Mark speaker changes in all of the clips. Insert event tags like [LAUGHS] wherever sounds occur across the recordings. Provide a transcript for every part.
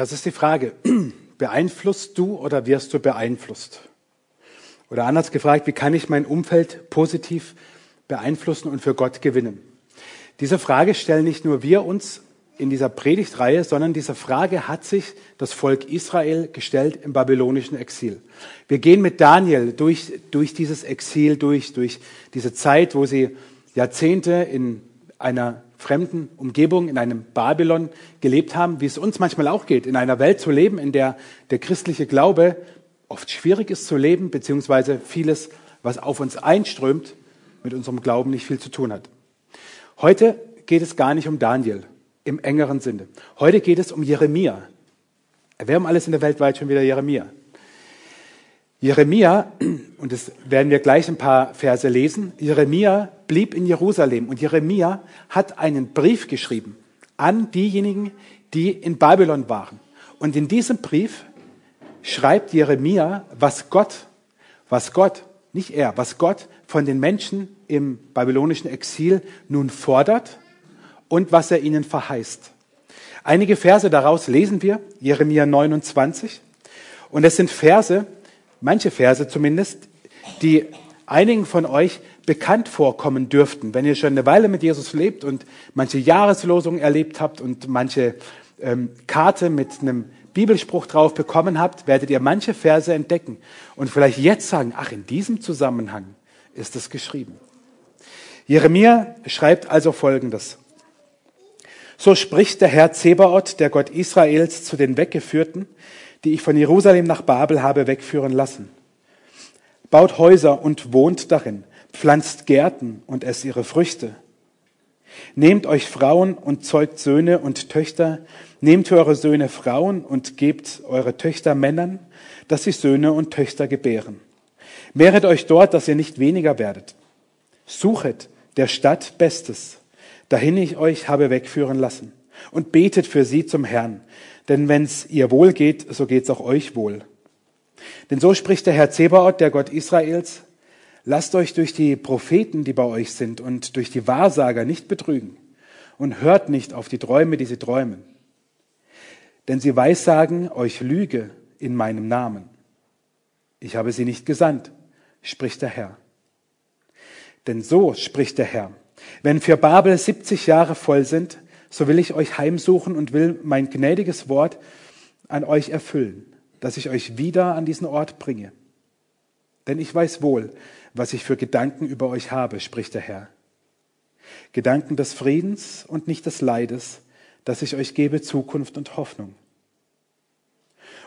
Speaker 1: Das ist die Frage. [CLEARS THROAT] Beeinflusst du oder wirst du beeinflusst? Oder anders gefragt, wie kann ich mein Umfeld positiv beeinflussen und für Gott gewinnen? Diese Frage stellen nicht nur wir uns in dieser Predigtreihe, sondern diese Frage hat sich das Volk Israel gestellt im babylonischen Exil. Wir gehen mit Daniel durch, durch dieses Exil, durch, durch diese Zeit, wo sie Jahrzehnte in einer fremden Umgebung, in einem Babylon gelebt haben, wie es uns manchmal auch geht, in einer Welt zu leben, in der der christliche Glaube oft schwierig ist zu leben, beziehungsweise vieles, was auf uns einströmt, mit unserem Glauben nicht viel zu tun hat. Heute geht es gar nicht um Daniel im engeren Sinne. Heute geht es um Jeremia. Wir haben alles in der Welt weit schon wieder Jeremia. Jeremia, [CLEARS THROAT] und das werden wir gleich ein paar Verse lesen, Jeremia blieb in Jerusalem und Jeremia hat einen Brief geschrieben an diejenigen, die in Babylon waren. Und in diesem Brief schreibt Jeremia, was Gott, was Gott, nicht er, was Gott von den Menschen im babylonischen Exil nun fordert und was er ihnen verheißt. Einige Verse daraus lesen wir, Jeremia 29. Und es sind Verse, manche Verse zumindest, die einigen von euch bekannt vorkommen dürften. Wenn ihr schon eine Weile mit Jesus lebt und manche Jahreslosung erlebt habt und manche ähm, Karte mit einem Bibelspruch drauf bekommen habt, werdet ihr manche Verse entdecken und vielleicht jetzt sagen, ach, in diesem Zusammenhang ist es geschrieben. Jeremia schreibt also Folgendes. So spricht der Herr Zebaoth, der Gott Israels, zu den Weggeführten, die ich von Jerusalem nach Babel habe wegführen lassen. Baut Häuser und wohnt darin, pflanzt Gärten und esst ihre Früchte. Nehmt euch Frauen und zeugt Söhne und Töchter, nehmt für eure Söhne Frauen und gebt eure Töchter Männern, dass sie Söhne und Töchter gebären. Mehret euch dort, dass ihr nicht weniger werdet. Suchet der Stadt Bestes, dahin ich euch habe wegführen lassen, und betet für sie zum Herrn, denn wenn's ihr wohl geht, so geht's auch euch wohl. Denn so spricht der Herr Zebaoth, der Gott Israels, lasst euch durch die Propheten, die bei euch sind, und durch die Wahrsager nicht betrügen, und hört nicht auf die Träume, die sie träumen. Denn sie weissagen euch Lüge in meinem Namen. Ich habe sie nicht gesandt, spricht der Herr. Denn so spricht der Herr. Wenn für Babel 70 Jahre voll sind, so will ich euch heimsuchen und will mein gnädiges Wort an euch erfüllen, dass ich euch wieder an diesen Ort bringe. Denn ich weiß wohl, was ich für Gedanken über euch habe, spricht der Herr. Gedanken des Friedens und nicht des Leides, dass ich euch gebe Zukunft und Hoffnung.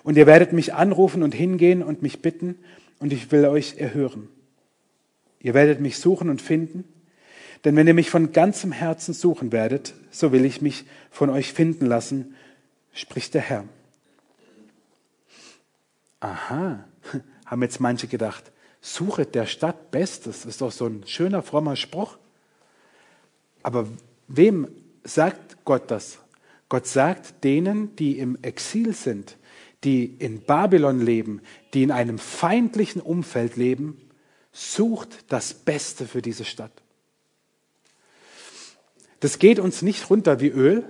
Speaker 1: Und ihr werdet mich anrufen und hingehen und mich bitten, und ich will euch erhören. Ihr werdet mich suchen und finden, denn wenn ihr mich von ganzem Herzen suchen werdet, so will ich mich von euch finden lassen, spricht der Herr. Aha, [LAUGHS] haben jetzt manche gedacht, suchet der Stadt Bestes, ist doch so ein schöner, frommer Spruch. Aber wem sagt Gott das? Gott sagt denen, die im Exil sind, die in Babylon leben, die in einem feindlichen Umfeld leben, sucht das Beste für diese Stadt. Das geht uns nicht runter wie Öl,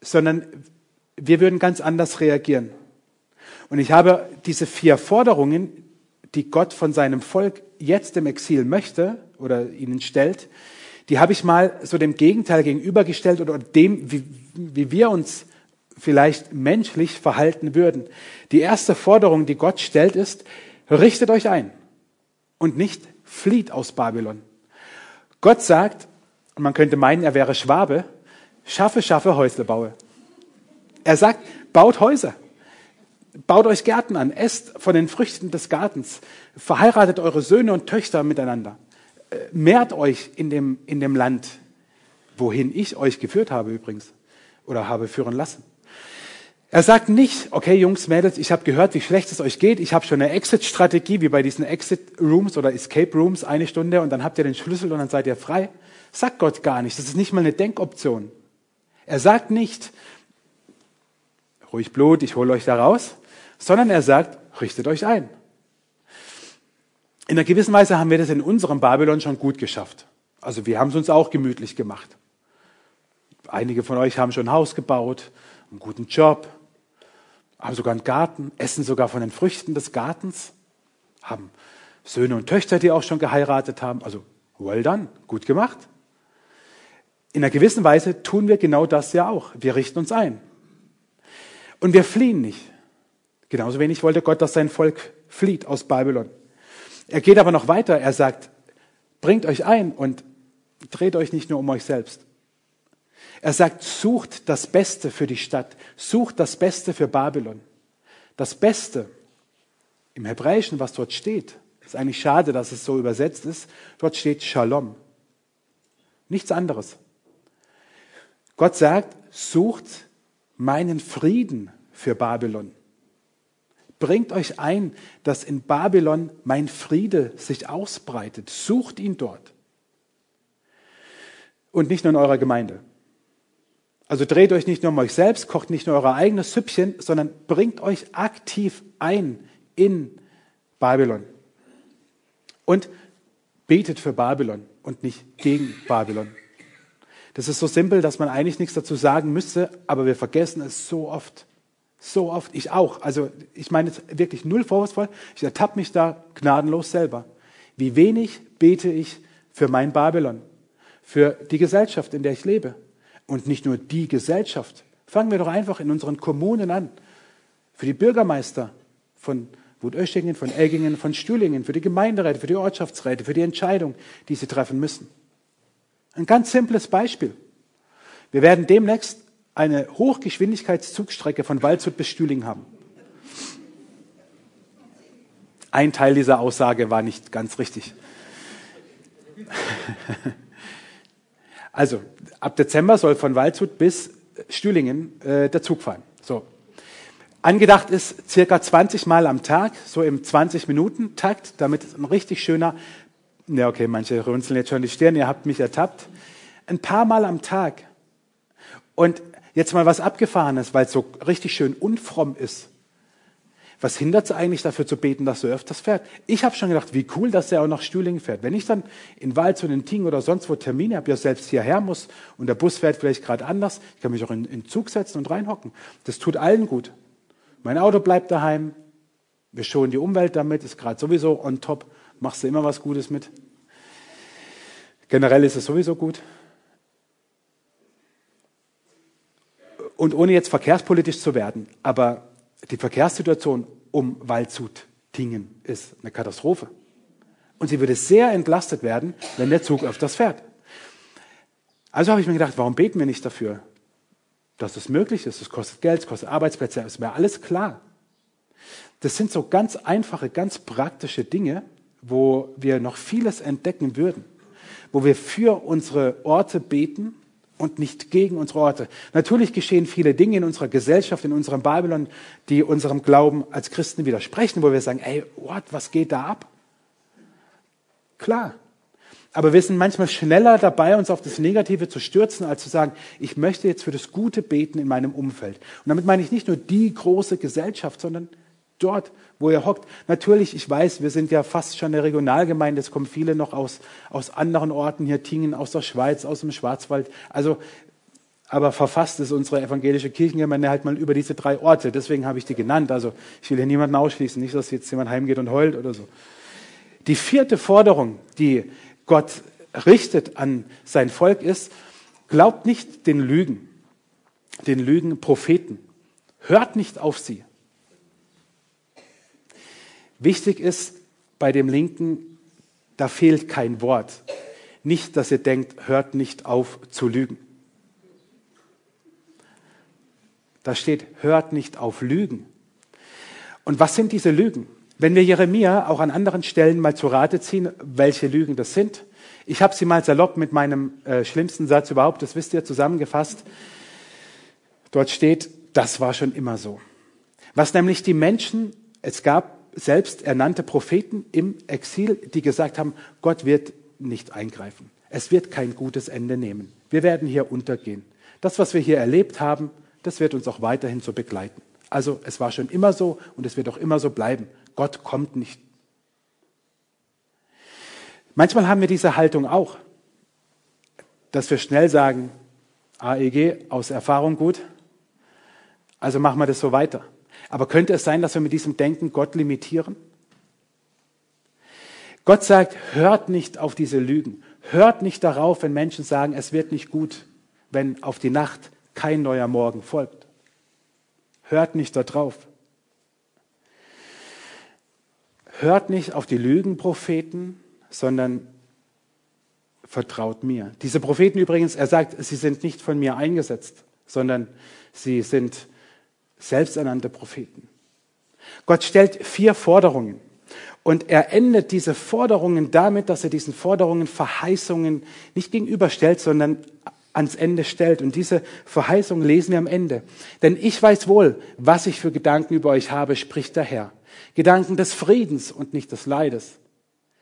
Speaker 1: sondern wir würden ganz anders reagieren. Und ich habe diese vier Forderungen, die Gott von seinem Volk jetzt im Exil möchte oder ihnen stellt, die habe ich mal so dem Gegenteil gegenübergestellt oder dem, wie, wie wir uns vielleicht menschlich verhalten würden. Die erste Forderung, die Gott stellt, ist, richtet euch ein und nicht flieht aus Babylon. Gott sagt, und man könnte meinen, er wäre Schwabe, schaffe, schaffe, Häusle baue. Er sagt, baut Häuser, baut euch Gärten an, esst von den Früchten des Gartens, verheiratet eure Söhne und Töchter miteinander, äh, mehrt euch in dem, in dem Land, wohin ich euch geführt habe übrigens oder habe führen lassen. Er sagt nicht, okay Jungs, Mädels, ich habe gehört, wie schlecht es euch geht. Ich habe schon eine Exit-Strategie, wie bei diesen Exit-Rooms oder Escape-Rooms, eine Stunde und dann habt ihr den Schlüssel und dann seid ihr frei. Sagt Gott gar nicht. Das ist nicht mal eine Denkoption. Er sagt nicht, ruhig Blut, ich hole euch da raus, sondern er sagt, richtet euch ein. In einer gewissen Weise haben wir das in unserem Babylon schon gut geschafft. Also wir haben es uns auch gemütlich gemacht. Einige von euch haben schon ein Haus gebaut, einen guten Job, haben sogar einen Garten, essen sogar von den Früchten des Gartens, haben Söhne und Töchter, die auch schon geheiratet haben. Also, well done, gut gemacht. In einer gewissen Weise tun wir genau das ja auch. Wir richten uns ein. Und wir fliehen nicht. Genauso wenig wollte Gott, dass sein Volk flieht aus Babylon. Er geht aber noch weiter. Er sagt, bringt euch ein und dreht euch nicht nur um euch selbst. Er sagt, sucht das Beste für die Stadt, sucht das Beste für Babylon. Das Beste im Hebräischen, was dort steht, ist eigentlich schade, dass es so übersetzt ist. Dort steht Shalom. Nichts anderes. Gott sagt, sucht meinen Frieden für Babylon. Bringt euch ein, dass in Babylon mein Friede sich ausbreitet. Sucht ihn dort. Und nicht nur in eurer Gemeinde. Also dreht euch nicht nur um euch selbst, kocht nicht nur euer eigenes Süppchen, sondern bringt euch aktiv ein in Babylon. Und betet für Babylon und nicht gegen Babylon. Das ist so simpel, dass man eigentlich nichts dazu sagen müsste, aber wir vergessen es so oft. So oft, ich auch. Also ich meine jetzt wirklich null vorwurfsvoll. Ich ertappe mich da gnadenlos selber. Wie wenig bete ich für mein Babylon, für die Gesellschaft, in der ich lebe. Und nicht nur die Gesellschaft. Fangen wir doch einfach in unseren Kommunen an. Für die Bürgermeister von Wutöschingen, von Elgingen, von Stühlingen, für die Gemeinderäte, für die Ortschaftsräte, für die Entscheidung, die sie treffen müssen. Ein ganz simples Beispiel. Wir werden demnächst eine Hochgeschwindigkeitszugstrecke von Waldshut bis Stühling haben. Ein Teil dieser Aussage war nicht ganz richtig. [LAUGHS] Also, ab Dezember soll von Waldshut bis Stühlingen äh, der Zug fahren. So. Angedacht ist circa 20 Mal am Tag, so im 20-Minuten-Takt, damit es ein richtig schöner, ja okay, manche runzeln jetzt schon die Stirn, ihr habt mich ertappt, ein paar Mal am Tag. Und Jetzt mal was Abgefahrenes, weil es so richtig schön unfromm ist. Was hindert es eigentlich dafür zu beten, dass du öfters fährt? Ich habe schon gedacht, wie cool, dass er auch nach Stühlingen fährt. Wenn ich dann in Walz und in Ting oder sonst wo Termine habe, ja selbst hierher muss und der Bus fährt vielleicht gerade anders, ich kann mich auch in den Zug setzen und reinhocken. Das tut allen gut. Mein Auto bleibt daheim, wir schonen die Umwelt damit, ist gerade sowieso on top, machst du immer was Gutes mit. Generell ist es sowieso gut. Und ohne jetzt verkehrspolitisch zu werden, aber die Verkehrssituation um Waldshut-Tingen ist eine Katastrophe. Und sie würde sehr entlastet werden, wenn der Zug öfters fährt. Also habe ich mir gedacht, warum beten wir nicht dafür, dass es möglich ist? Es kostet Geld, es kostet Arbeitsplätze, ist mir alles klar. Das sind so ganz einfache, ganz praktische Dinge, wo wir noch vieles entdecken würden, wo wir für unsere Orte beten, und nicht gegen unsere Orte. Natürlich geschehen viele Dinge in unserer Gesellschaft, in unserem Babylon, die unserem Glauben als Christen widersprechen, wo wir sagen, ey, what, was geht da ab? Klar. Aber wir sind manchmal schneller dabei, uns auf das Negative zu stürzen, als zu sagen, ich möchte jetzt für das Gute beten in meinem Umfeld. Und damit meine ich nicht nur die große Gesellschaft, sondern dort, wo er hockt. Natürlich, ich weiß, wir sind ja fast schon eine Regionalgemeinde, es kommen viele noch aus, aus anderen Orten hier, Tingen, aus der Schweiz, aus dem Schwarzwald. Also, aber verfasst ist unsere evangelische Kirchengemeinde halt mal über diese drei Orte. Deswegen habe ich die genannt. Also, ich will hier niemanden ausschließen, nicht, dass jetzt jemand heimgeht und heult oder so. Die vierte Forderung, die Gott richtet an sein Volk ist, glaubt nicht den Lügen, den Lügen Propheten. Hört nicht auf sie. Wichtig ist bei dem Linken, da fehlt kein Wort. Nicht, dass ihr denkt, hört nicht auf zu lügen. Da steht, hört nicht auf Lügen. Und was sind diese Lügen? Wenn wir Jeremia auch an anderen Stellen mal zu Rate ziehen, welche Lügen das sind. Ich habe sie mal salopp mit meinem äh, schlimmsten Satz überhaupt, das wisst ihr, zusammengefasst. Dort steht, das war schon immer so. Was nämlich die Menschen, es gab selbst ernannte Propheten im Exil, die gesagt haben, Gott wird nicht eingreifen. Es wird kein gutes Ende nehmen. Wir werden hier untergehen. Das, was wir hier erlebt haben, das wird uns auch weiterhin so begleiten. Also es war schon immer so und es wird auch immer so bleiben. Gott kommt nicht. Manchmal haben wir diese Haltung auch, dass wir schnell sagen, AEG aus Erfahrung gut, also machen wir das so weiter. Aber könnte es sein, dass wir mit diesem Denken Gott limitieren? Gott sagt, hört nicht auf diese Lügen. Hört nicht darauf, wenn Menschen sagen, es wird nicht gut, wenn auf die Nacht kein neuer Morgen folgt. Hört nicht darauf. Hört nicht auf die Lügenpropheten, sondern vertraut mir. Diese Propheten übrigens, er sagt, sie sind nicht von mir eingesetzt, sondern sie sind selbsternannte Propheten. Gott stellt vier Forderungen. Und er endet diese Forderungen damit, dass er diesen Forderungen Verheißungen nicht gegenüberstellt, sondern ans Ende stellt. Und diese Verheißung lesen wir am Ende. Denn ich weiß wohl, was ich für Gedanken über euch habe, spricht der Herr. Gedanken des Friedens und nicht des Leides.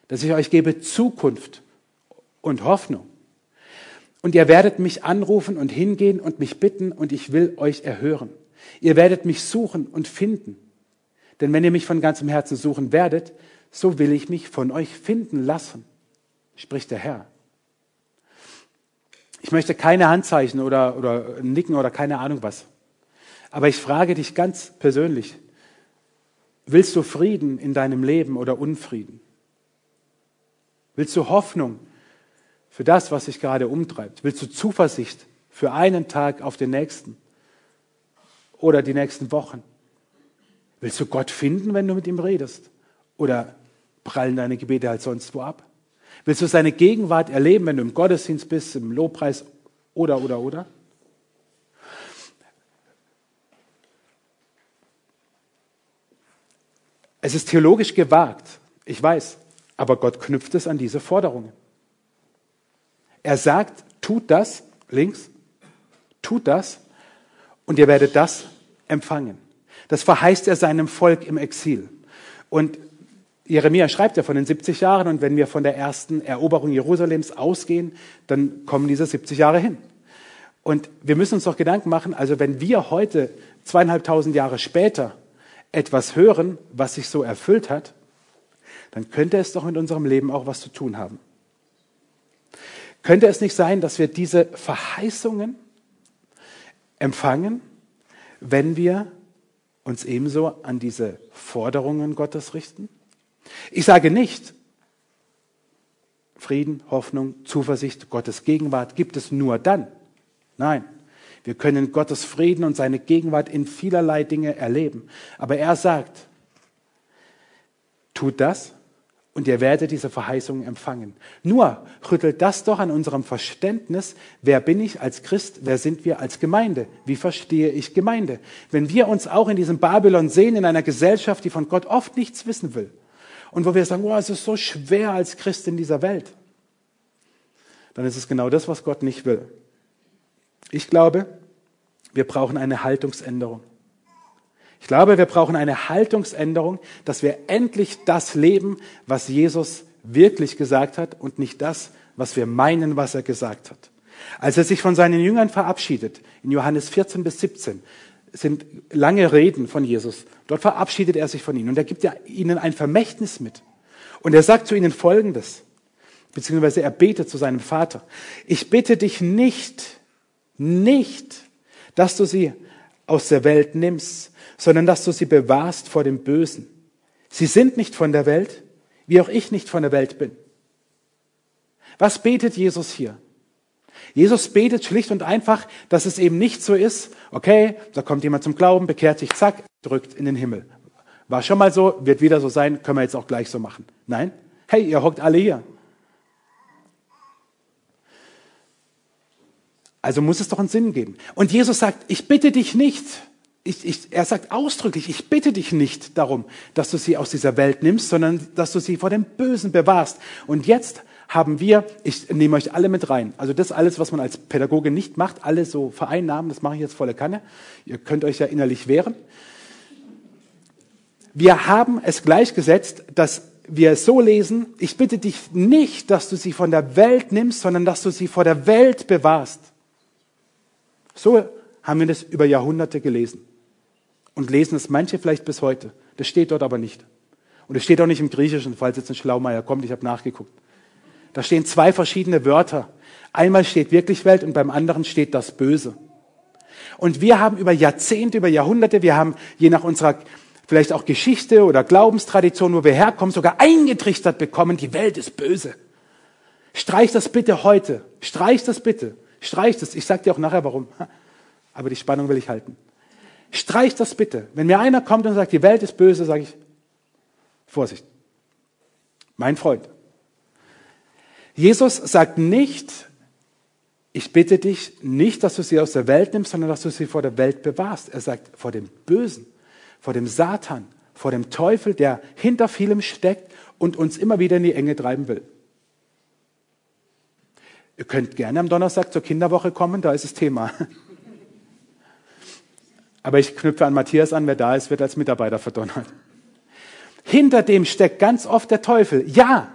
Speaker 1: Dass ich euch gebe Zukunft und Hoffnung. Und ihr werdet mich anrufen und hingehen und mich bitten und ich will euch erhören. Ihr werdet mich suchen und finden. Denn wenn ihr mich von ganzem Herzen suchen werdet, so will ich mich von euch finden lassen, spricht der Herr. Ich möchte keine Handzeichen oder, oder Nicken oder keine Ahnung was. Aber ich frage dich ganz persönlich, willst du Frieden in deinem Leben oder Unfrieden? Willst du Hoffnung für das, was sich gerade umtreibt? Willst du Zuversicht für einen Tag auf den nächsten oder die nächsten Wochen? Willst du Gott finden, wenn du mit ihm redest? Oder prallen deine Gebete halt sonst wo ab? Willst du seine Gegenwart erleben, wenn du im Gottesdienst bist, im Lobpreis oder, oder, oder? Es ist theologisch gewagt, ich weiß, aber Gott knüpft es an diese Forderungen. Er sagt, tut das, links, tut das und ihr werdet das empfangen. Das verheißt er seinem Volk im Exil. Und Jeremia schreibt ja von den 70 Jahren und wenn wir von der ersten Eroberung Jerusalems ausgehen, dann kommen diese 70 Jahre hin. Und wir müssen uns doch Gedanken machen, also wenn wir heute zweieinhalbtausend Jahre später etwas hören, was sich so erfüllt hat, dann könnte es doch mit unserem Leben auch was zu tun haben. Könnte es nicht sein, dass wir diese Verheißungen empfangen, wenn wir uns ebenso an diese Forderungen Gottes richten? Ich sage nicht, Frieden, Hoffnung, Zuversicht, Gottes Gegenwart gibt es nur dann. Nein, wir können Gottes Frieden und seine Gegenwart in vielerlei Dinge erleben. Aber er sagt, tut das und ihr werdet diese Verheißungen empfangen. Nur rüttelt das doch an unserem Verständnis, wer bin ich als Christ, wer sind wir als Gemeinde, wie verstehe ich Gemeinde. Wenn wir uns auch in diesem Babylon sehen, in einer Gesellschaft, die von Gott oft nichts wissen will und wo wir sagen, oh, es ist so schwer als Christ in dieser Welt, dann ist es genau das, was Gott nicht will. Ich glaube, wir brauchen eine Haltungsänderung. Ich glaube, wir brauchen eine Haltungsänderung, dass wir endlich das leben, was Jesus wirklich gesagt hat und nicht das, was wir meinen, was er gesagt hat. Als er sich von seinen Jüngern verabschiedet, in Johannes 14 bis 17, sind lange Reden von Jesus. Dort verabschiedet er sich von ihnen und er gibt ihnen ein Vermächtnis mit. Und er sagt zu ihnen Folgendes, beziehungsweise er betet zu seinem Vater. Ich bitte dich nicht, nicht, dass du sie aus der Welt nimmst, sondern dass du sie bewahrst vor dem Bösen. Sie sind nicht von der Welt, wie auch ich nicht von der Welt bin. Was betet Jesus hier? Jesus betet schlicht und einfach, dass es eben nicht so ist, okay, da kommt jemand zum Glauben, bekehrt sich, zack, drückt in den Himmel. War schon mal so, wird wieder so sein, können wir jetzt auch gleich so machen. Nein, hey, ihr hockt alle hier. Also muss es doch einen Sinn geben. Und Jesus sagt, ich bitte dich nicht, ich, ich, er sagt ausdrücklich, ich bitte dich nicht darum, dass du sie aus dieser Welt nimmst, sondern dass du sie vor dem Bösen bewahrst. Und jetzt haben wir, ich nehme euch alle mit rein, also das alles, was man als Pädagoge nicht macht, alle so vereinnahmen, das mache ich jetzt volle Kanne. Ihr könnt euch ja innerlich wehren. Wir haben es gleichgesetzt, dass wir es so lesen, ich bitte dich nicht, dass du sie von der Welt nimmst, sondern dass du sie vor der Welt bewahrst. So haben wir das über Jahrhunderte gelesen und lesen es manche vielleicht bis heute. Das steht dort aber nicht. Und es steht auch nicht im Griechischen, falls jetzt ein Schlaumeier kommt, ich habe nachgeguckt. Da stehen zwei verschiedene Wörter. Einmal steht wirklich Welt und beim anderen steht das Böse. Und wir haben über Jahrzehnte, über Jahrhunderte, wir haben je nach unserer vielleicht auch Geschichte oder Glaubenstradition, wo wir herkommen, sogar eingetrichtert bekommen, die Welt ist böse. Streich das bitte heute. Streich das bitte. Streich das. Ich sage dir auch nachher warum. Aber die Spannung will ich halten. Streich das bitte. Wenn mir einer kommt und sagt, die Welt ist böse, sage ich, Vorsicht. Mein Freund. Jesus sagt nicht, ich bitte dich nicht, dass du sie aus der Welt nimmst, sondern dass du sie vor der Welt bewahrst. Er sagt, vor dem Bösen, vor dem Satan, vor dem Teufel, der hinter vielem steckt und uns immer wieder in die Enge treiben will. Ihr könnt gerne am Donnerstag zur Kinderwoche kommen, da ist das Thema. Aber ich knüpfe an Matthias an, wer da ist, wird als Mitarbeiter verdonnert. Hinter dem steckt ganz oft der Teufel. Ja,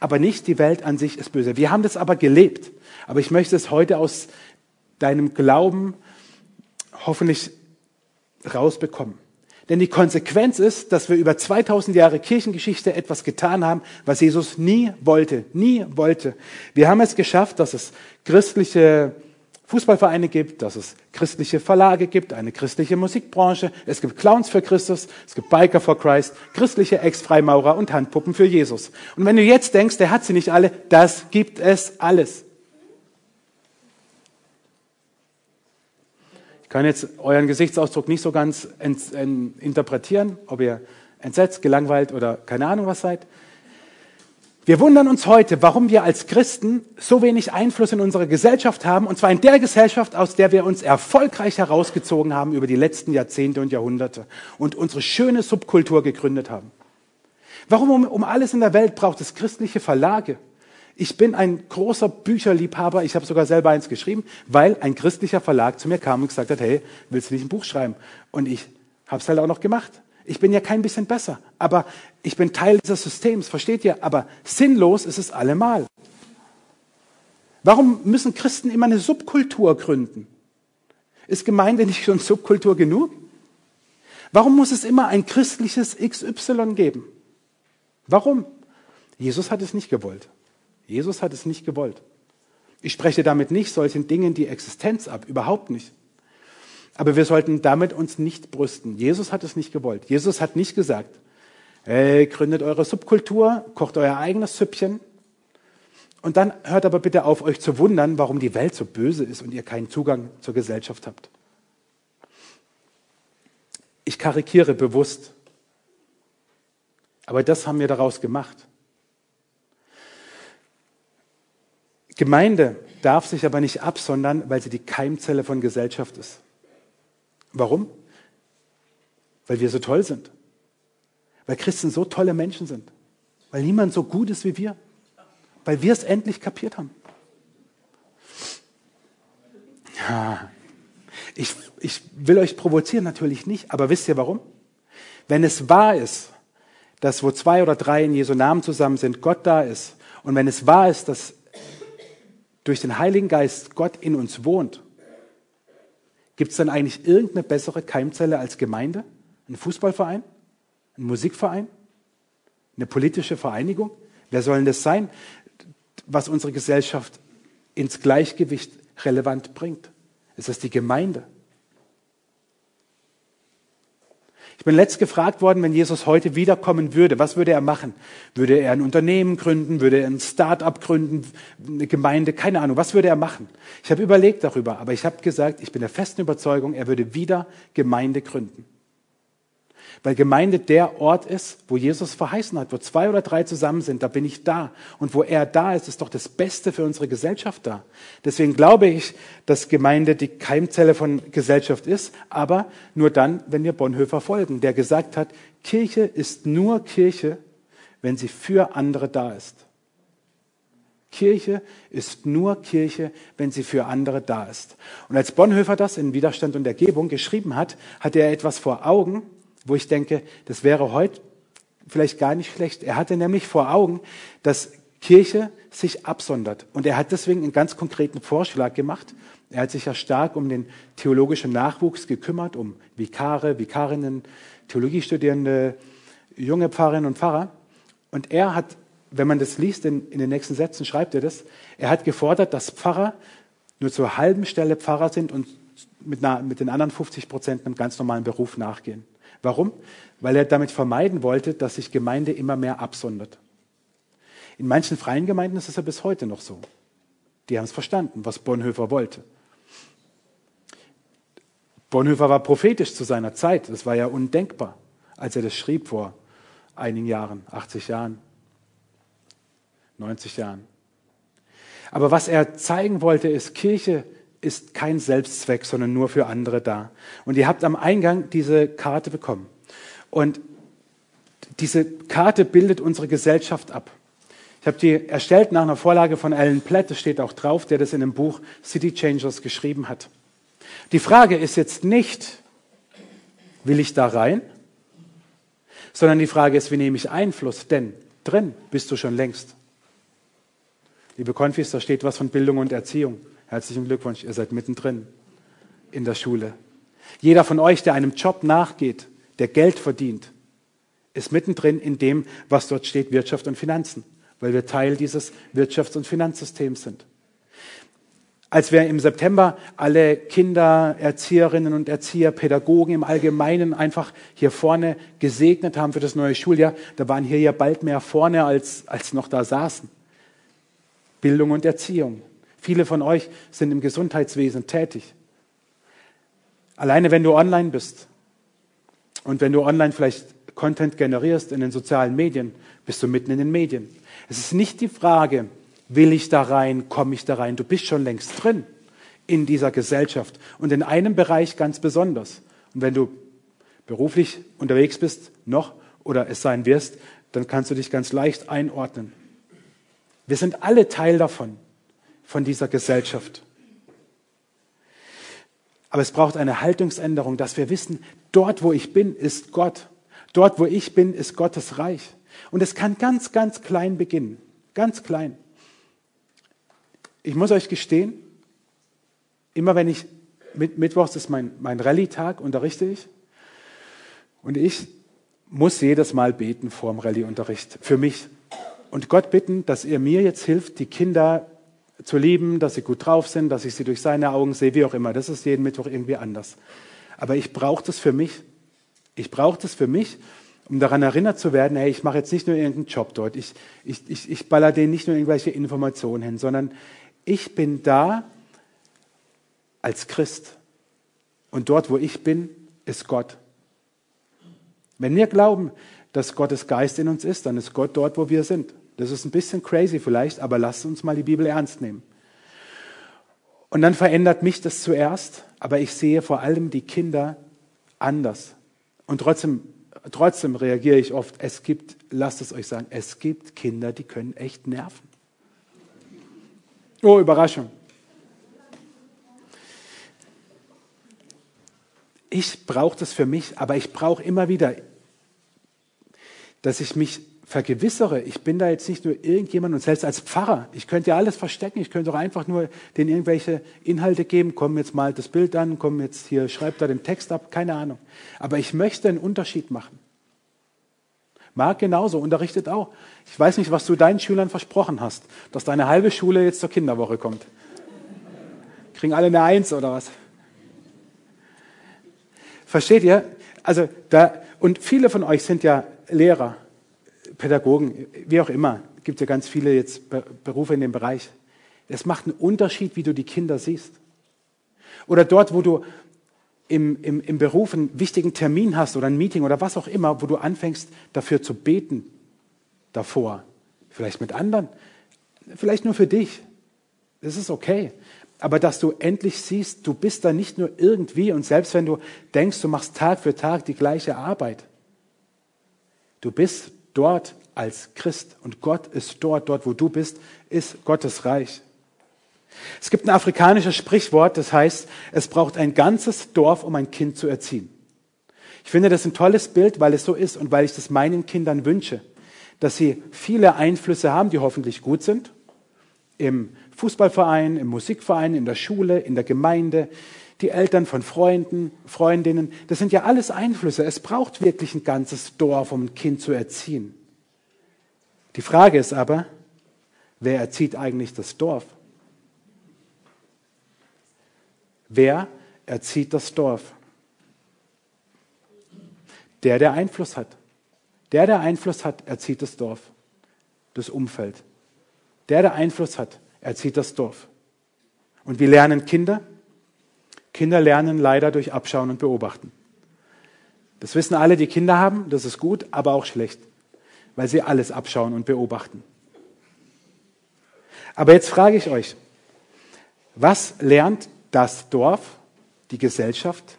Speaker 1: aber nicht die Welt an sich ist böse. Wir haben das aber gelebt. Aber ich möchte es heute aus deinem Glauben hoffentlich rausbekommen. Denn die Konsequenz ist, dass wir über 2000 Jahre Kirchengeschichte etwas getan haben, was Jesus nie wollte, nie wollte. Wir haben es geschafft, dass es christliche Fußballvereine gibt, dass es christliche Verlage gibt, eine christliche Musikbranche, es gibt Clowns für Christus, es gibt Biker for Christ, christliche Ex-Freimaurer und Handpuppen für Jesus. Und wenn du jetzt denkst, der hat sie nicht alle, das gibt es alles. Kann jetzt euren Gesichtsausdruck nicht so ganz interpretieren, ob ihr entsetzt, gelangweilt oder keine Ahnung was seid. Wir wundern uns heute, warum wir als Christen so wenig Einfluss in unserer Gesellschaft haben, und zwar in der Gesellschaft, aus der wir uns erfolgreich herausgezogen haben über die letzten Jahrzehnte und Jahrhunderte und unsere schöne Subkultur gegründet haben. Warum um, um alles in der Welt braucht es christliche Verlage? Ich bin ein großer Bücherliebhaber, ich habe sogar selber eins geschrieben, weil ein christlicher Verlag zu mir kam und gesagt hat, hey, willst du nicht ein Buch schreiben? Und ich habe es halt auch noch gemacht. Ich bin ja kein bisschen besser, aber ich bin Teil dieses Systems, versteht ihr? Aber sinnlos ist es allemal. Warum müssen Christen immer eine Subkultur gründen? Ist Gemeinde nicht schon Subkultur genug? Warum muss es immer ein christliches XY geben? Warum? Jesus hat es nicht gewollt. Jesus hat es nicht gewollt. Ich spreche damit nicht solchen Dingen die Existenz ab, überhaupt nicht. Aber wir sollten damit uns nicht brüsten. Jesus hat es nicht gewollt. Jesus hat nicht gesagt, hey, gründet eure Subkultur, kocht euer eigenes Süppchen. Und dann hört aber bitte auf, euch zu wundern, warum die Welt so böse ist und ihr keinen Zugang zur Gesellschaft habt. Ich karikiere bewusst. Aber das haben wir daraus gemacht. Gemeinde darf sich aber nicht absondern, weil sie die Keimzelle von Gesellschaft ist. Warum? Weil wir so toll sind. Weil Christen so tolle Menschen sind. Weil niemand so gut ist wie wir. Weil wir es endlich kapiert haben. Ja. Ich, ich will euch provozieren natürlich nicht, aber wisst ihr warum? Wenn es wahr ist, dass wo zwei oder drei in Jesu Namen zusammen sind, Gott da ist, und wenn es wahr ist, dass durch den Heiligen Geist Gott in uns wohnt, Gibt es dann eigentlich irgendeine bessere Keimzelle als Gemeinde? Ein Fußballverein? Ein Musikverein? Eine politische Vereinigung? Wer soll denn das sein, was unsere Gesellschaft ins Gleichgewicht relevant bringt? Ist das die Gemeinde? Ich bin letzt gefragt worden, wenn Jesus heute wiederkommen würde, was würde er machen? Würde er ein Unternehmen gründen? Würde er ein Start-up gründen? Eine Gemeinde? Keine Ahnung. Was würde er machen? Ich habe überlegt darüber, aber ich habe gesagt, ich bin der festen Überzeugung, er würde wieder Gemeinde gründen. Weil Gemeinde der Ort ist, wo Jesus verheißen hat, wo zwei oder drei zusammen sind, da bin ich da. Und wo er da ist, ist doch das Beste für unsere Gesellschaft da. Deswegen glaube ich, dass Gemeinde die Keimzelle von Gesellschaft ist, aber nur dann, wenn wir Bonhoeffer folgen, der gesagt hat, Kirche ist nur Kirche, wenn sie für andere da ist. Kirche ist nur Kirche, wenn sie für andere da ist. Und als Bonhoeffer das in Widerstand und Ergebung geschrieben hat, hat er etwas vor Augen, wo ich denke, das wäre heute vielleicht gar nicht schlecht. Er hatte nämlich vor Augen, dass Kirche sich absondert. Und er hat deswegen einen ganz konkreten Vorschlag gemacht. Er hat sich ja stark um den theologischen Nachwuchs gekümmert, um Vikare, Vikarinnen, Theologiestudierende, junge Pfarrerinnen und Pfarrer. Und er hat, wenn man das liest, in, in den nächsten Sätzen schreibt er das, er hat gefordert, dass Pfarrer nur zur halben Stelle Pfarrer sind und mit, einer, mit den anderen 50 Prozent einem ganz normalen Beruf nachgehen. Warum? Weil er damit vermeiden wollte, dass sich Gemeinde immer mehr absondert. In manchen freien Gemeinden ist es ja bis heute noch so. Die haben es verstanden, was Bonhoeffer wollte. Bonhoeffer war prophetisch zu seiner Zeit. Das war ja undenkbar, als er das schrieb vor einigen Jahren, 80 Jahren, 90 Jahren. Aber was er zeigen wollte, ist, Kirche ist kein Selbstzweck, sondern nur für andere da. Und ihr habt am Eingang diese Karte bekommen. Und diese Karte bildet unsere Gesellschaft ab. Ich habe die erstellt nach einer Vorlage von Alan Platt, das steht auch drauf, der das in dem Buch City Changers geschrieben hat. Die Frage ist jetzt nicht, will ich da rein? Sondern die Frage ist, wie nehme ich Einfluss? Denn drin bist du schon längst. Liebe Konfis, da steht was von Bildung und Erziehung. Herzlichen Glückwunsch, ihr seid mittendrin in der Schule. Jeder von euch, der einem Job nachgeht, der Geld verdient, ist mittendrin in dem, was dort steht, Wirtschaft und Finanzen, weil wir Teil dieses Wirtschafts- und Finanzsystems sind. Als wir im September alle Kinder, Erzieherinnen und Erzieher, Pädagogen im Allgemeinen einfach hier vorne gesegnet haben für das neue Schuljahr, da waren hier ja bald mehr vorne, als, als noch da saßen. Bildung und Erziehung. Viele von euch sind im Gesundheitswesen tätig. Alleine wenn du online bist und wenn du online vielleicht Content generierst in den sozialen Medien, bist du mitten in den Medien. Es ist nicht die Frage, will ich da rein, komme ich da rein. Du bist schon längst drin in dieser Gesellschaft und in einem Bereich ganz besonders. Und wenn du beruflich unterwegs bist, noch oder es sein wirst, dann kannst du dich ganz leicht einordnen. Wir sind alle Teil davon, von dieser Gesellschaft. Aber es braucht eine Haltungsänderung, dass wir wissen, dort, wo ich bin, ist Gott. Dort, wo ich bin, ist Gottes Reich. Und es kann ganz, ganz klein beginnen. Ganz klein. Ich muss euch gestehen, immer wenn ich, mit, Mittwochs ist mein, mein Rallye-Tag, unterrichte ich. Und ich muss jedes Mal beten vor dem Rallye-Unterricht. Für mich und Gott bitten, dass er mir jetzt hilft, die Kinder zu lieben, dass sie gut drauf sind, dass ich sie durch seine Augen sehe, wie auch immer. Das ist jeden Mittwoch irgendwie anders. Aber ich brauche das für mich. Ich brauche das für mich, um daran erinnert zu werden, hey, ich mache jetzt nicht nur irgendeinen Job dort. Ich, ich, ich, ich baller denen nicht nur irgendwelche Informationen hin, sondern ich bin da als Christ. Und dort, wo ich bin, ist Gott. Wenn wir glauben, dass Gottes Geist in uns ist, dann ist Gott dort, wo wir sind. Das ist ein bisschen crazy vielleicht, aber lasst uns mal die Bibel ernst nehmen. Und dann verändert mich das zuerst, aber ich sehe vor allem die Kinder anders. Und trotzdem, trotzdem reagiere ich oft, es gibt, lasst es euch sagen, es gibt Kinder, die können echt nerven. Oh, Überraschung. Ich brauche das für mich, aber ich brauche immer wieder, dass ich mich vergewissere, ich bin da jetzt nicht nur irgendjemand und selbst als Pfarrer, ich könnte ja alles verstecken, ich könnte auch einfach nur denen irgendwelche Inhalte geben, komm jetzt mal das Bild an, komm jetzt hier, schreib da den Text ab, keine Ahnung. Aber ich möchte einen Unterschied machen. Marc genauso, unterrichtet auch. Ich weiß nicht, was du deinen Schülern versprochen hast, dass deine halbe Schule jetzt zur Kinderwoche kommt. Kriegen alle eine Eins oder was? Versteht ihr? Also da, und viele von euch sind ja Lehrer Pädagogen, wie auch immer, gibt ja ganz viele jetzt Berufe in dem Bereich. Es macht einen Unterschied, wie du die Kinder siehst. Oder dort, wo du im, im, im Beruf einen wichtigen Termin hast oder ein Meeting oder was auch immer, wo du anfängst dafür zu beten davor. Vielleicht mit anderen, vielleicht nur für dich. Das ist okay. Aber dass du endlich siehst, du bist da nicht nur irgendwie und selbst wenn du denkst, du machst Tag für Tag die gleiche Arbeit, du bist dort als Christ und Gott ist dort, dort wo du bist, ist Gottes Reich. Es gibt ein afrikanisches Sprichwort, das heißt, es braucht ein ganzes Dorf, um ein Kind zu erziehen. Ich finde das ein tolles Bild, weil es so ist und weil ich das meinen Kindern wünsche, dass sie viele Einflüsse haben, die hoffentlich gut sind, im Fußballverein, im Musikverein, in der Schule, in der Gemeinde, die Eltern von Freunden, Freundinnen. Das sind ja alles Einflüsse. Es braucht wirklich ein ganzes Dorf, um ein Kind zu erziehen. Die Frage ist aber, wer erzieht eigentlich das Dorf? Wer erzieht das Dorf. Der, der Einfluss hat. Der, der Einfluss hat, erzieht das Dorf, das Umfeld. Der, der Einfluss hat, erzieht das Dorf. Und wie lernen Kinder? Kinder lernen leider durch Abschauen und Beobachten. Das wissen alle, die Kinder haben, das ist gut, aber auch schlecht, weil sie alles abschauen und beobachten. Aber jetzt frage ich euch, was lernt das Dorf, die Gesellschaft,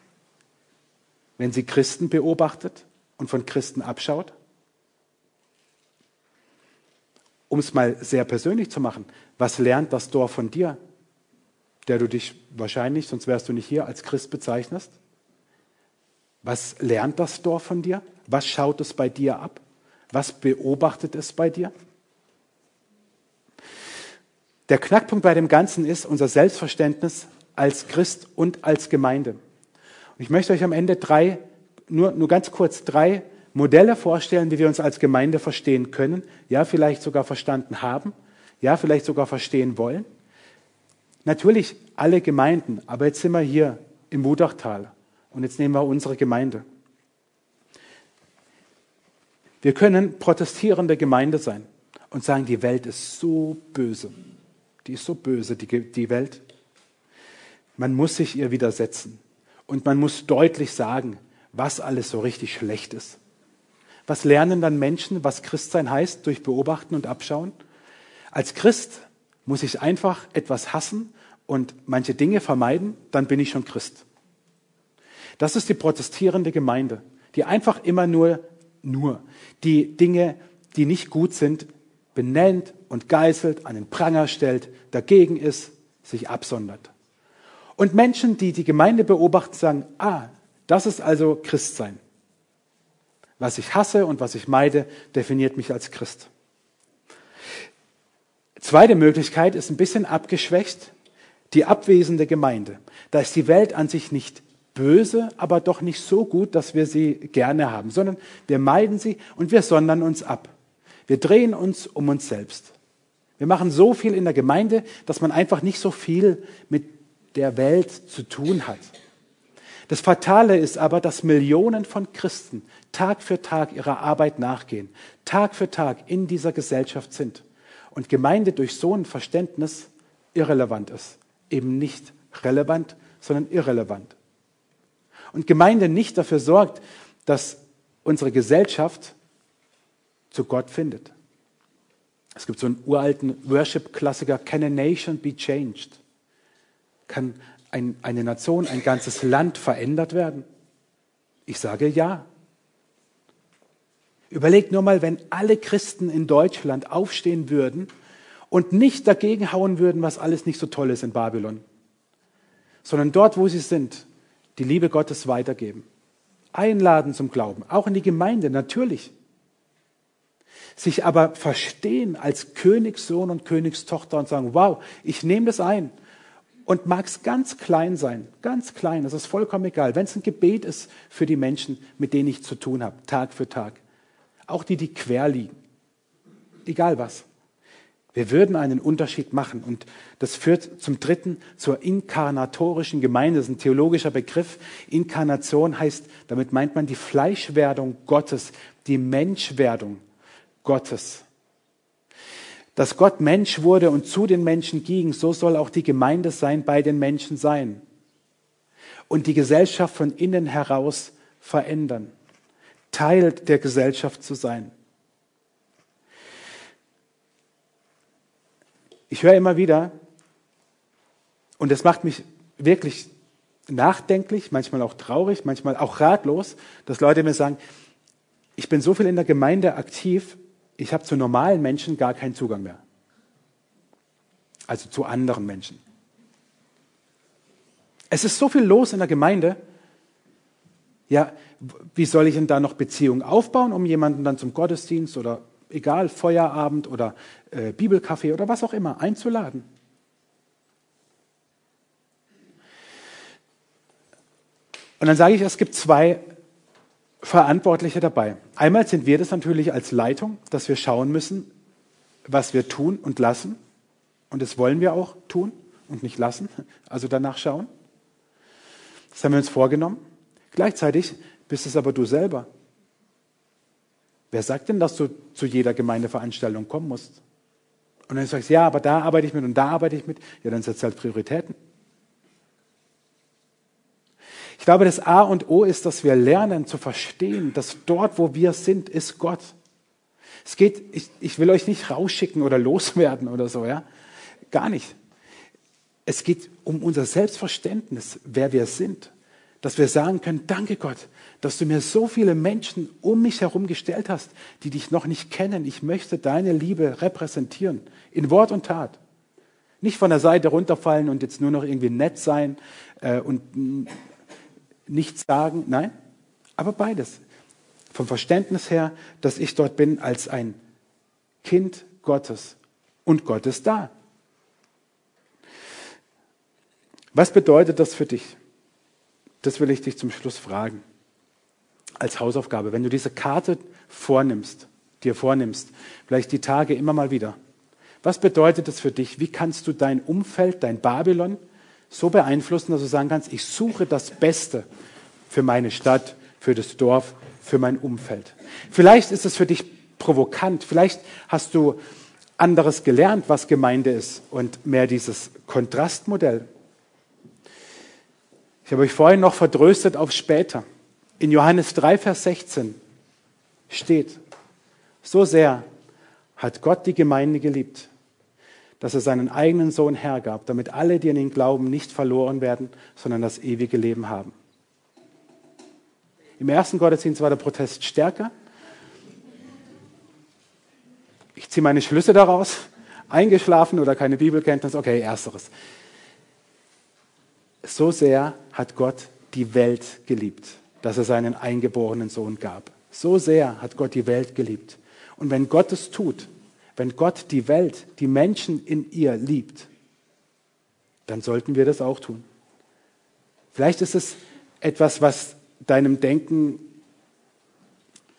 Speaker 1: wenn sie Christen beobachtet und von Christen abschaut? Um es mal sehr persönlich zu machen, was lernt das Dorf von dir, der du dich wahrscheinlich, sonst wärst du nicht hier, als Christ bezeichnest? Was lernt das Dorf von dir? Was schaut es bei dir ab? Was beobachtet es bei dir? Der Knackpunkt bei dem Ganzen ist unser Selbstverständnis als Christ und als Gemeinde. Und ich möchte euch am Ende drei, nur, nur ganz kurz drei Modelle vorstellen, wie wir uns als Gemeinde verstehen können, ja, vielleicht sogar verstanden haben, ja, vielleicht sogar verstehen wollen. Natürlich alle Gemeinden, aber jetzt sind wir hier im Wudachtal und jetzt nehmen wir unsere Gemeinde. Wir können protestierende Gemeinde sein und sagen, die Welt ist so böse. Die ist so böse, die, die Welt. Man muss sich ihr widersetzen. Und man muss deutlich sagen, was alles so richtig schlecht ist. Was lernen dann Menschen, was Christsein heißt, durch Beobachten und Abschauen? Als Christ muss ich einfach etwas hassen und manche Dinge vermeiden, dann bin ich schon Christ. Das ist die protestierende Gemeinde, die einfach immer nur, nur die Dinge, die nicht gut sind, benennt und geißelt, an den Pranger stellt, dagegen ist, sich absondert. Und Menschen, die die Gemeinde beobachten, sagen, ah, das ist also Christsein. Was ich hasse und was ich meide, definiert mich als Christ. Zweite Möglichkeit ist ein bisschen abgeschwächt, die abwesende Gemeinde. Da ist die Welt an sich nicht böse, aber doch nicht so gut, dass wir sie gerne haben, sondern wir meiden sie und wir sondern uns ab. Wir drehen uns um uns selbst. Wir machen so viel in der Gemeinde, dass man einfach nicht so viel mit der Welt zu tun hat. Das Fatale ist aber, dass Millionen von Christen Tag für Tag ihrer Arbeit nachgehen, Tag für Tag in dieser Gesellschaft sind und Gemeinde durch so ein Verständnis irrelevant ist. Eben nicht relevant, sondern irrelevant. Und Gemeinde nicht dafür sorgt, dass unsere Gesellschaft zu Gott findet. Es gibt so einen uralten Worship-Klassiker, Can a Nation be changed? Kann ein, eine Nation, ein ganzes Land verändert werden? Ich sage ja. Überlegt nur mal, wenn alle Christen in Deutschland aufstehen würden und nicht dagegen hauen würden, was alles nicht so toll ist in Babylon, sondern dort, wo sie sind, die Liebe Gottes weitergeben. Einladen zum Glauben, auch in die Gemeinde, natürlich sich aber verstehen als Königssohn und Königstochter und sagen, wow, ich nehme das ein. Und mag es ganz klein sein, ganz klein, das ist vollkommen egal. Wenn es ein Gebet ist für die Menschen, mit denen ich zu tun habe, Tag für Tag. Auch die, die quer liegen. Egal was. Wir würden einen Unterschied machen. Und das führt zum dritten, zur inkarnatorischen Gemeinde. Das ist ein theologischer Begriff. Inkarnation heißt, damit meint man die Fleischwerdung Gottes, die Menschwerdung. Gottes. Dass Gott Mensch wurde und zu den Menschen ging, so soll auch die Gemeinde sein, bei den Menschen sein. Und die Gesellschaft von innen heraus verändern. Teil der Gesellschaft zu sein. Ich höre immer wieder, und das macht mich wirklich nachdenklich, manchmal auch traurig, manchmal auch ratlos, dass Leute mir sagen, ich bin so viel in der Gemeinde aktiv, ich habe zu normalen Menschen gar keinen Zugang mehr. Also zu anderen Menschen. Es ist so viel los in der Gemeinde. Ja, wie soll ich denn da noch Beziehungen aufbauen, um jemanden dann zum Gottesdienst oder egal, Feuerabend oder äh, Bibelkaffee oder was auch immer einzuladen? Und dann sage ich, es gibt zwei Verantwortliche dabei. Einmal sind wir das natürlich als Leitung, dass wir schauen müssen, was wir tun und lassen. Und das wollen wir auch tun und nicht lassen, also danach schauen. Das haben wir uns vorgenommen. Gleichzeitig bist es aber du selber. Wer sagt denn, dass du zu jeder Gemeindeveranstaltung kommen musst? Und dann sagst du, ja, aber da arbeite ich mit und da arbeite ich mit. Ja, dann setzt halt Prioritäten. Ich glaube, das A und O ist, dass wir lernen zu verstehen, dass dort, wo wir sind, ist Gott. Es geht, ich, ich will euch nicht rausschicken oder [LAUGHS] loswerden oder so, ja. Gar nicht. Es geht um unser Selbstverständnis, wer wir sind. Dass wir sagen können, danke Gott, dass du mir so viele Menschen um mich herum gestellt hast, die dich noch nicht kennen. Ich möchte deine Liebe repräsentieren, in Wort und Tat. Nicht von der Seite runterfallen und jetzt nur noch irgendwie nett sein äh, und nichts sagen. Nein, aber beides. Vom Verständnis her, dass ich dort bin als ein Kind Gottes und Gott ist da. Was bedeutet das für dich? Das will ich dich zum Schluss fragen. Als Hausaufgabe, wenn du diese Karte vornimmst, dir vornimmst, vielleicht die Tage immer mal wieder. Was bedeutet das für dich? Wie kannst du dein Umfeld, dein Babylon so beeinflussen, dass du sagen kannst, ich suche das Beste für meine Stadt, für das Dorf, für mein Umfeld. Vielleicht ist es für dich provokant, vielleicht hast du anderes gelernt, was Gemeinde ist und mehr dieses Kontrastmodell. Ich habe euch vorhin noch verdröstet auf später. In Johannes 3, Vers 16 steht, so sehr hat Gott die Gemeinde geliebt, dass er seinen eigenen Sohn hergab, damit alle, die an ihn glauben, nicht verloren werden, sondern das ewige Leben haben. Im ersten Gottesdienst war der Protest stärker. Ich ziehe meine Schlüsse daraus. Eingeschlafen oder keine Bibelkenntnis, okay, ersteres. So sehr hat Gott die Welt geliebt, dass er seinen eingeborenen Sohn gab. So sehr hat Gott die Welt geliebt. Und wenn Gott es tut, wenn Gott die Welt, die Menschen in ihr liebt, dann sollten wir das auch tun. Vielleicht ist es etwas, was deinem Denken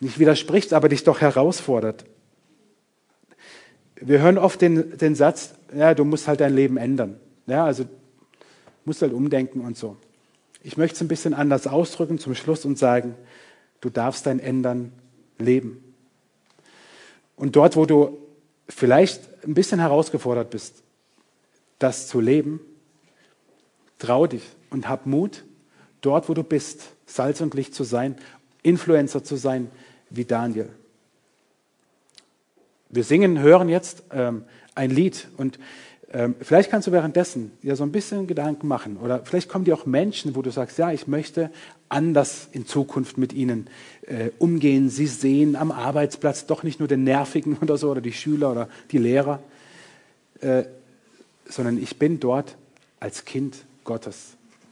Speaker 1: nicht widerspricht, aber dich doch herausfordert. Wir hören oft den, den Satz, ja, du musst halt dein Leben ändern. Ja, also musst halt umdenken und so. Ich möchte es ein bisschen anders ausdrücken zum Schluss und sagen, du darfst dein Ändern leben. Und dort, wo du vielleicht ein bisschen herausgefordert bist, das zu leben, trau dich und hab Mut, dort, wo du bist, Salz und Licht zu sein, Influencer zu sein, wie Daniel. Wir singen, hören jetzt ähm, ein Lied und vielleicht kannst du währenddessen ja so ein bisschen Gedanken machen oder vielleicht kommen dir auch Menschen, wo du sagst, ja, ich möchte anders in Zukunft mit ihnen äh, umgehen. Sie sehen am Arbeitsplatz doch nicht nur den Nervigen [LAUGHS] oder so oder die Schüler oder die Lehrer, äh, sondern ich bin dort als Kind Gottes